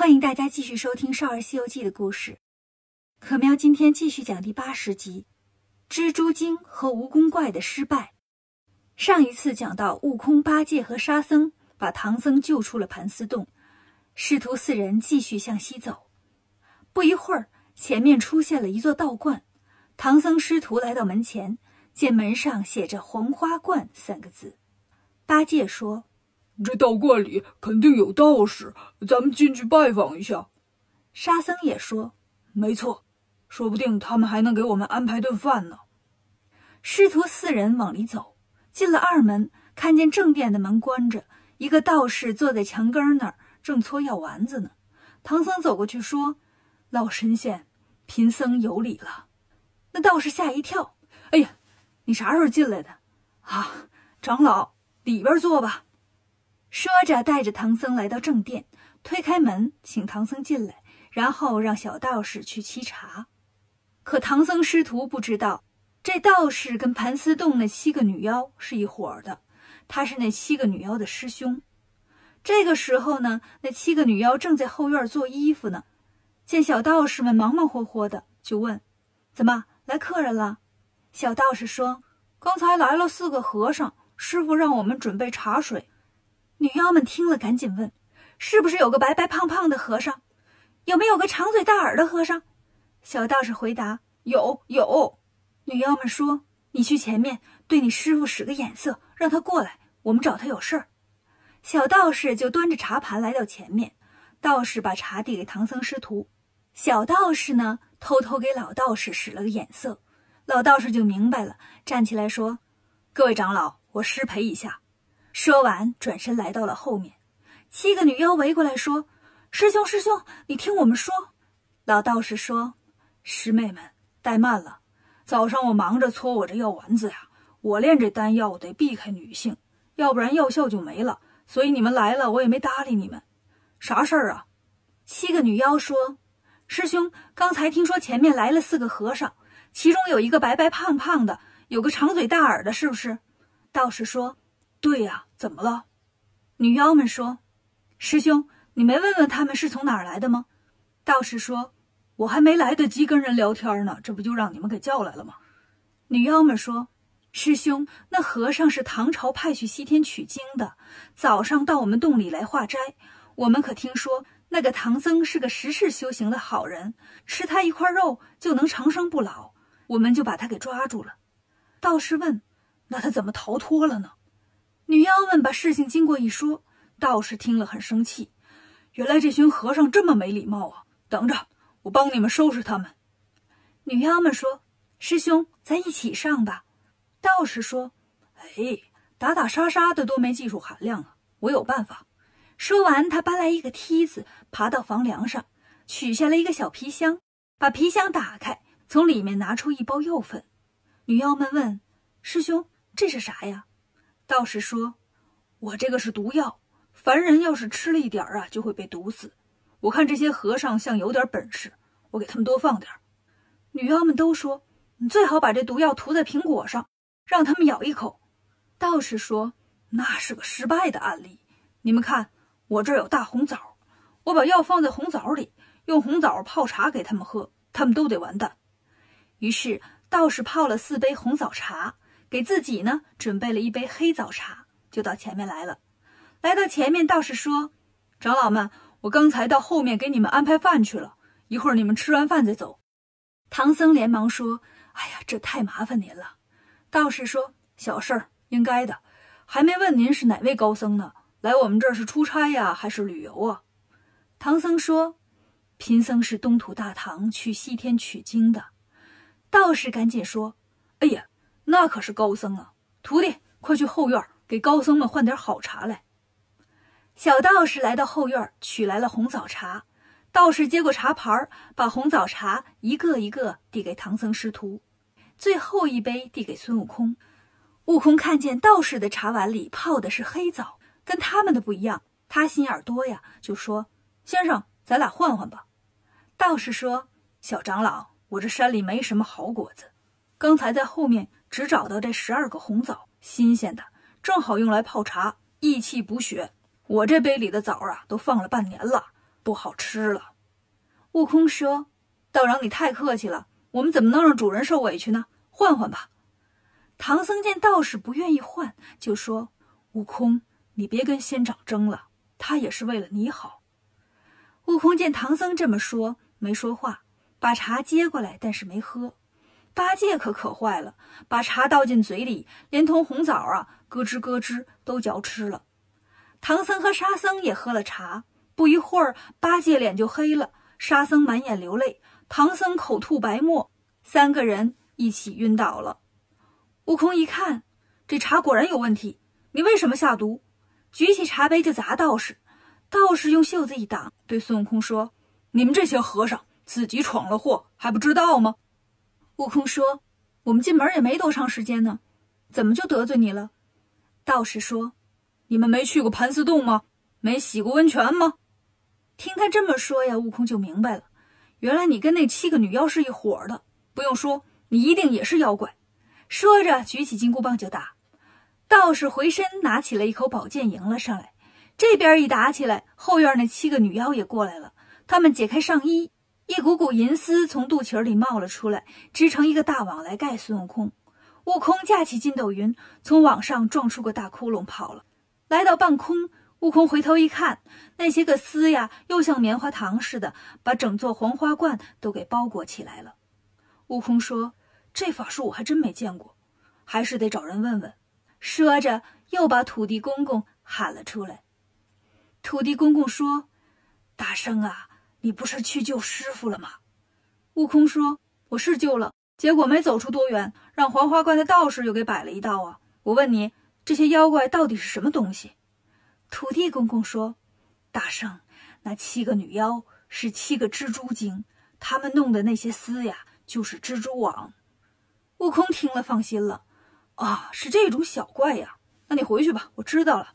欢迎大家继续收听《少儿西游记》的故事。可喵今天继续讲第八十集《蜘蛛精和蜈蚣怪的失败》。上一次讲到，悟空、八戒和沙僧把唐僧救出了盘丝洞，师徒四人继续向西走。不一会儿，前面出现了一座道观。唐僧师徒来到门前，见门上写着“黄花观”三个字。八戒说。这道观里肯定有道士，咱们进去拜访一下。沙僧也说：“没错，说不定他们还能给我们安排顿饭呢。”师徒四人往里走，进了二门，看见正殿的门关着，一个道士坐在墙根那儿，正搓药丸子呢。唐僧走过去说：“老神仙，贫僧有礼了。”那道士吓一跳：“哎呀，你啥时候进来的？啊，长老，里边坐吧。”说着，带着唐僧来到正殿，推开门，请唐僧进来，然后让小道士去沏茶。可唐僧师徒不知道，这道士跟盘丝洞那七个女妖是一伙的，他是那七个女妖的师兄。这个时候呢，那七个女妖正在后院做衣服呢，见小道士们忙忙活活的，就问：“怎么来客人了？”小道士说：“刚才来了四个和尚，师傅让我们准备茶水。”女妖们听了，赶紧问：“是不是有个白白胖胖的和尚？有没有个长嘴大耳的和尚？”小道士回答：“有，有。”女妖们说：“你去前面对你师傅使个眼色，让他过来，我们找他有事儿。”小道士就端着茶盘来到前面，道士把茶递给唐僧师徒，小道士呢偷偷给老道士使了个眼色，老道士就明白了，站起来说：“各位长老，我失陪一下。”说完，转身来到了后面。七个女妖围过来说：“师兄，师兄，你听我们说。”老道士说：“师妹们，怠慢了。早上我忙着搓我这药丸子呀，我炼这丹药得避开女性，要不然药效就没了。所以你们来了，我也没搭理你们。啥事儿啊？”七个女妖说：“师兄，刚才听说前面来了四个和尚，其中有一个白白胖胖的，有个长嘴大耳的，是不是？”道士说。对呀，怎么了？女妖们说：“师兄，你没问问他们是从哪儿来的吗？”道士说：“我还没来得及跟人聊天呢，这不就让你们给叫来了吗？”女妖们说：“师兄，那和尚是唐朝派去西天取经的，早上到我们洞里来化斋。我们可听说那个唐僧是个十世修行的好人，吃他一块肉就能长生不老，我们就把他给抓住了。”道士问：“那他怎么逃脱了呢？”女妖们把事情经过一说，道士听了很生气。原来这群和尚这么没礼貌啊！等着，我帮你们收拾他们。女妖们说：“师兄，咱一起上吧。”道士说：“哎，打打杀杀的多没技术含量啊！我有办法。”说完，他搬来一个梯子，爬到房梁上，取下了一个小皮箱，把皮箱打开，从里面拿出一包药粉。女妖们问：“师兄，这是啥呀？”道士说：“我这个是毒药，凡人要是吃了一点儿啊，就会被毒死。我看这些和尚像有点本事，我给他们多放点儿。”女妖们都说：“你最好把这毒药涂在苹果上，让他们咬一口。”道士说：“那是个失败的案例。你们看，我这儿有大红枣，我把药放在红枣里，用红枣泡茶给他们喝，他们都得完蛋。”于是道士泡了四杯红枣茶。给自己呢准备了一杯黑枣茶，就到前面来了。来到前面，道士说：“长老们，我刚才到后面给你们安排饭去了，一会儿你们吃完饭再走。”唐僧连忙说：“哎呀，这太麻烦您了。”道士说：“小事儿，应该的。还没问您是哪位高僧呢？来我们这儿是出差呀，还是旅游啊？”唐僧说：“贫僧是东土大唐去西天取经的。”道士赶紧说：“哎呀！”那可是高僧啊！徒弟，快去后院给高僧们换点好茶来。小道士来到后院，取来了红枣茶。道士接过茶盘，把红枣茶一个一个递给唐僧师徒，最后一杯递给孙悟空。悟空看见道士的茶碗里泡的是黑枣，跟他们的不一样，他心眼多呀，就说：“先生，咱俩换换吧。”道士说：“小长老，我这山里没什么好果子，刚才在后面。”只找到这十二个红枣，新鲜的，正好用来泡茶，益气补血。我这杯里的枣啊，都放了半年了，不好吃了。悟空说：“道长，你太客气了，我们怎么能让主人受委屈呢？换换吧。”唐僧见道士不愿意换，就说：“悟空，你别跟仙长争了，他也是为了你好。”悟空见唐僧这么说，没说话，把茶接过来，但是没喝。八戒可渴坏了，把茶倒进嘴里，连同红枣啊，咯吱咯吱都嚼吃了。唐僧和沙僧也喝了茶，不一会儿，八戒脸就黑了，沙僧满眼流泪，唐僧口吐白沫，三个人一起晕倒了。悟空一看，这茶果然有问题，你为什么下毒？举起茶杯就砸道士，道士用袖子一挡，对孙悟空说：“你们这些和尚自己闯了祸，还不知道吗？”悟空说：“我们进门也没多长时间呢，怎么就得罪你了？”道士说。你们没去过盘丝洞吗？没洗过温泉吗？听他这么说呀，悟空就明白了，原来你跟那七个女妖是一伙的。不用说，你一定也是妖怪。说着，举起金箍棒就打。道士回身拿起了一口宝剑迎了上来。这边一打起来，后院那七个女妖也过来了。他们解开上衣，一股股银丝从肚脐里冒了出来，织成一个大网来盖孙悟空。悟空架起筋斗云，从网上撞出个大窟窿跑了。来到半空，悟空回头一看，那些个丝呀，又像棉花糖似的，把整座黄花观都给包裹起来了。悟空说：“这法术我还真没见过，还是得找人问问。”说着，又把土地公公喊了出来。土地公公说：“大圣啊，你不是去救师傅了吗？”悟空说：“我是救了，结果没走出多远，让黄花观的道士又给摆了一道啊！我问你。”这些妖怪到底是什么东西？土地公公说：“大圣，那七个女妖是七个蜘蛛精，他们弄的那些丝呀，就是蜘蛛网。”悟空听了放心了：“啊，是这种小怪呀！那你回去吧，我知道了。”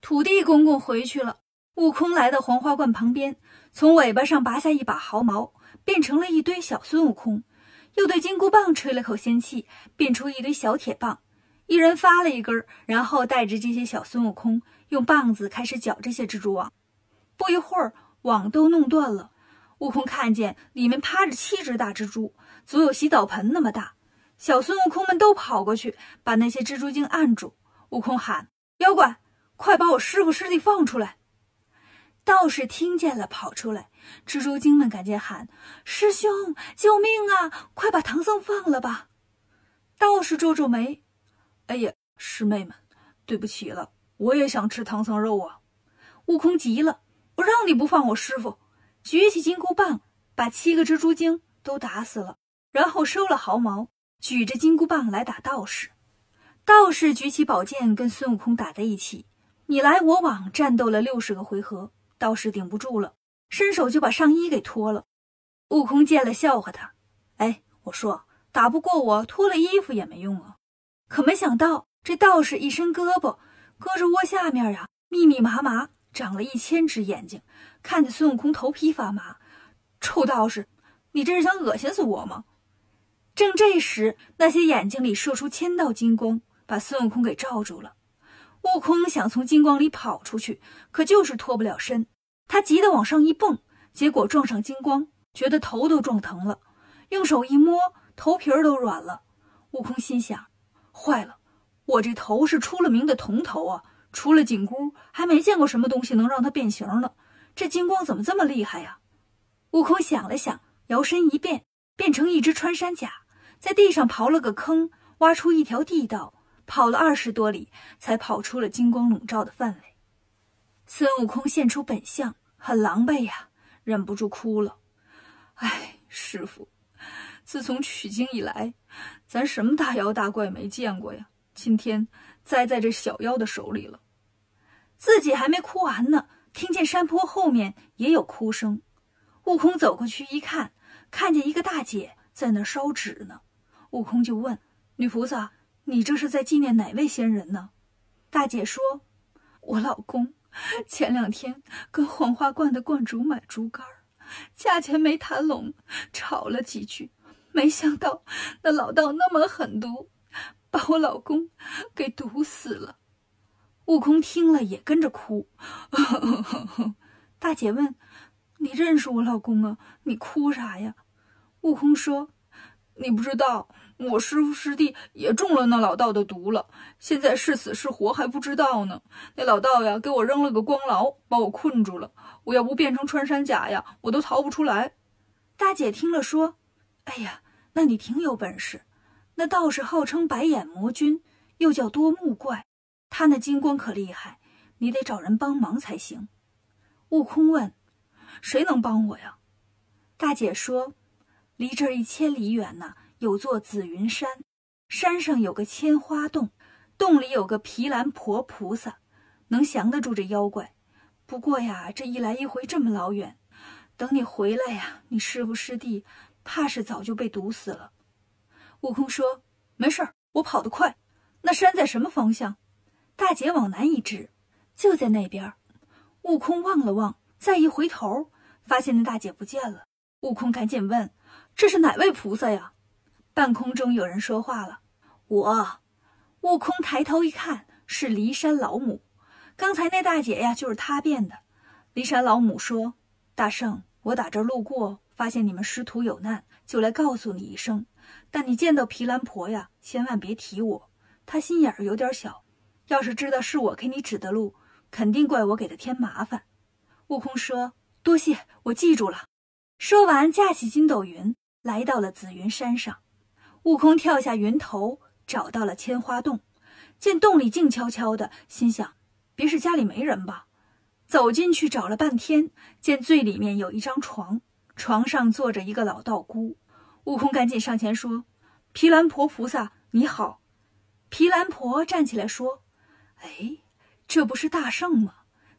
土地公公回去了。悟空来到黄花罐旁边，从尾巴上拔下一把毫毛，变成了一堆小孙悟空，又对金箍棒吹了口仙气，变出一堆小铁棒。一人发了一根，然后带着这些小孙悟空用棒子开始搅这些蜘蛛网。不一会儿，网都弄断了。悟空看见里面趴着七只大蜘蛛，足有洗澡盆那么大。小孙悟空们都跑过去，把那些蜘蛛精按住。悟空喊：“妖怪，快把我师傅师弟放出来！”道士听见了，跑出来。蜘蛛精们赶紧喊：“师兄，救命啊！快把唐僧放了吧！”道士皱皱眉。哎呀，师妹们，对不起了，我也想吃唐僧肉啊！悟空急了，我让你不放我师傅，举起金箍棒，把七个蜘蛛精都打死了，然后收了毫毛，举着金箍棒来打道士。道士举起宝剑跟孙悟空打在一起，你来我往，战斗了六十个回合，道士顶不住了，伸手就把上衣给脱了。悟空见了，笑话他：“哎，我说打不过我，脱了衣服也没用啊。”可没想到，这道士一伸胳膊，胳肢窝下面呀，密密麻麻长了一千只眼睛，看着孙悟空头皮发麻。臭道士，你这是想恶心死我吗？正这时，那些眼睛里射出千道金光，把孙悟空给罩住了。悟空想从金光里跑出去，可就是脱不了身。他急得往上一蹦，结果撞上金光，觉得头都撞疼了，用手一摸，头皮儿都软了。悟空心想。坏了，我这头是出了名的铜头啊！除了紧箍，还没见过什么东西能让它变形呢。这金光怎么这么厉害呀？悟空想了想，摇身一变，变成一只穿山甲，在地上刨了个坑，挖出一条地道，跑了二十多里，才跑出了金光笼罩的范围。孙悟空现出本相，很狼狈呀，忍不住哭了。哎，师傅。自从取经以来，咱什么大妖大怪没见过呀？今天栽在这小妖的手里了。自己还没哭完呢，听见山坡后面也有哭声。悟空走过去一看，看见一个大姐在那烧纸呢。悟空就问女菩萨：“你这是在纪念哪位仙人呢？”大姐说：“我老公前两天跟黄花观的观主买竹竿，价钱没谈拢，吵了几句。”没想到那老道那么狠毒，把我老公给毒死了。悟空听了也跟着哭。大姐问：“你认识我老公啊？你哭啥呀？”悟空说：“你不知道，我师傅师弟也中了那老道的毒了，现在是死是活还不知道呢。那老道呀，给我扔了个光牢，把我困住了。我要不变成穿山甲呀，我都逃不出来。”大姐听了说：“哎呀，那你挺有本事。那道士号称白眼魔君，又叫多目怪，他那金光可厉害，你得找人帮忙才行。”悟空问：“谁能帮我呀？”大姐说：“离这儿一千里远呢，有座紫云山，山上有个千花洞，洞里有个毗蓝婆菩萨，能降得住这妖怪。不过呀，这一来一回这么老远，等你回来呀，你师傅师弟怕是早就被毒死了。”悟空说：“没事儿，我跑得快。那山在什么方向？”大姐往南一指：“就在那边。”悟空望了望，再一回头，发现那大姐不见了。悟空赶紧问：“这是哪位菩萨呀？”半空中有人说话了：“我。”悟空抬头一看，是骊山老母。刚才那大姐呀，就是她变的。骊山老母说：“大圣，我打这路过，发现你们师徒有难，就来告诉你一声。但你见到毗蓝婆呀，千万别提我，她心眼儿有点小。要是知道是我给你指的路。”肯定怪我给她添麻烦。悟空说：“多谢，我记住了。”说完，架起筋斗云，来到了紫云山上。悟空跳下云头，找到了千花洞，见洞里静悄悄的，心想：“别是家里没人吧？”走进去找了半天，见最里面有一张床，床上坐着一个老道姑。悟空赶紧上前说：“毗蓝婆菩萨，你好。”毗蓝婆站起来说：“哎。”这不是大圣吗？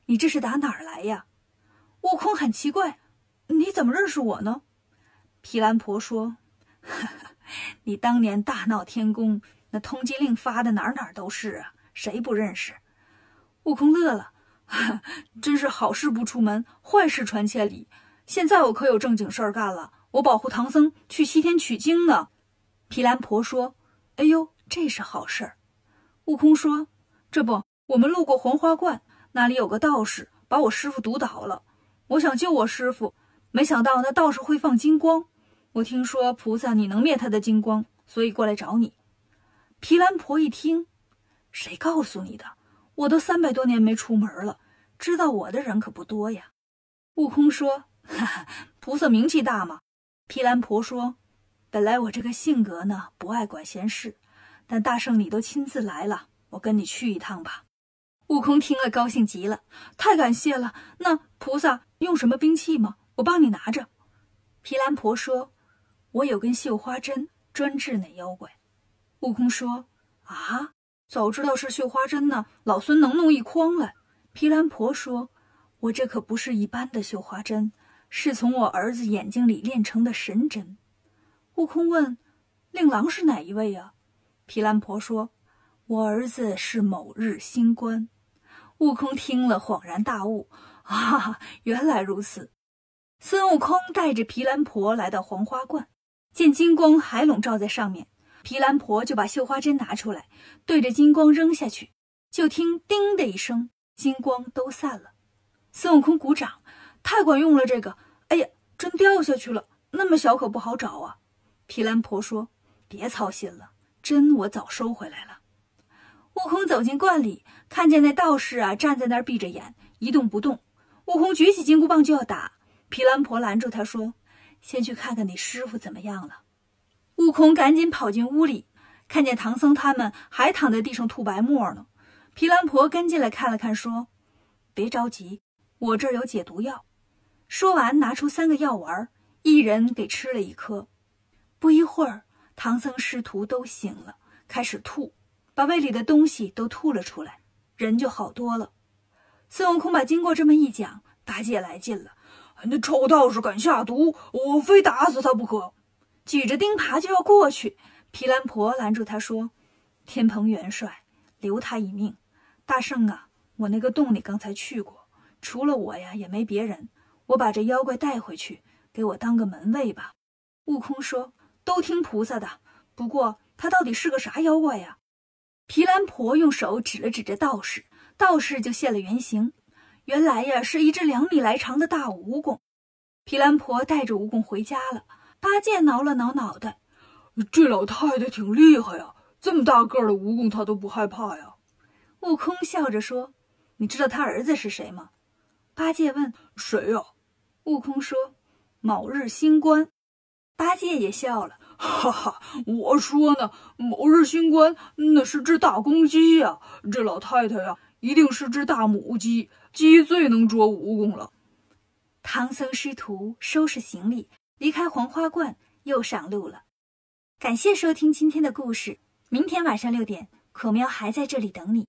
你这是打哪儿来呀？悟空很奇怪，你怎么认识我呢？毗蓝婆说：“哈 你当年大闹天宫，那通缉令发的哪哪都是啊，谁不认识？”悟空乐了，真是好事不出门，坏事传千里。现在我可有正经事儿干了，我保护唐僧去西天取经呢。毗蓝婆说：“哎呦，这是好事儿。”悟空说：“这不。”我们路过黄花观，那里有个道士把我师傅毒倒了。我想救我师傅，没想到那道士会放金光。我听说菩萨你能灭他的金光，所以过来找你。毗蓝婆一听，谁告诉你的？我都三百多年没出门了，知道我的人可不多呀。悟空说：“哈哈，菩萨名气大吗？”毗蓝婆说：“本来我这个性格呢，不爱管闲事，但大圣你都亲自来了，我跟你去一趟吧。”悟空听了，高兴极了，太感谢了。那菩萨用什么兵器吗？我帮你拿着。毗蓝婆说：“我有根绣花针，专治那妖怪。”悟空说：“啊，早知道是绣花针呢，老孙能弄一筐来。”毗蓝婆说：“我这可不是一般的绣花针，是从我儿子眼睛里炼成的神针。”悟空问：“令郎是哪一位呀？”毗蓝婆说：“我儿子是某日星官。”悟空听了，恍然大悟：“啊，原来如此！”孙悟空带着毗蓝婆来到黄花观，见金光还笼罩在上面，毗蓝婆就把绣花针拿出来，对着金光扔下去，就听“叮”的一声，金光都散了。孙悟空鼓掌：“太管用了！这个，哎呀，针掉下去了，那么小可不好找啊。”皮兰婆说：“别操心了，针我早收回来了。”悟空走进观里，看见那道士啊站在那儿闭着眼，一动不动。悟空举起金箍棒就要打，皮兰婆拦住他说：“先去看看你师傅怎么样了。”悟空赶紧跑进屋里，看见唐僧他们还躺在地上吐白沫呢。毗蓝婆跟进来看了看，说：“别着急，我这儿有解毒药。”说完，拿出三个药丸，一人给吃了一颗。不一会儿，唐僧师徒都醒了，开始吐。把胃里的东西都吐了出来，人就好多了。孙悟空把经过这么一讲，八戒来劲了。那臭道士敢下毒，我非打死他不可！举着钉耙就要过去，毗蓝婆拦住他说：“天蓬元帅，留他一命。大圣啊，我那个洞里刚才去过，除了我呀，也没别人。我把这妖怪带回去，给我当个门卫吧。”悟空说：“都听菩萨的。不过他到底是个啥妖怪呀？”毗蓝婆用手指了指这道士，道士就现了原形。原来呀是一只两米来长的大蜈蚣。皮兰婆带着蜈蚣回家了。八戒挠了挠脑袋，这老太太挺厉害呀，这么大个的蜈蚣她都不害怕呀。悟空笑着说：“你知道他儿子是谁吗？”八戒问：“谁呀？”悟空说：“某日星官。”八戒也笑了：“ 哈哈，我说呢，某日星官那是只大公鸡呀，这老太太呀一定是只大母鸡，鸡最能捉蜈蚣了。”唐僧师徒收拾行李。离开黄花观，又上路了。感谢收听今天的故事，明天晚上六点，可喵还在这里等你。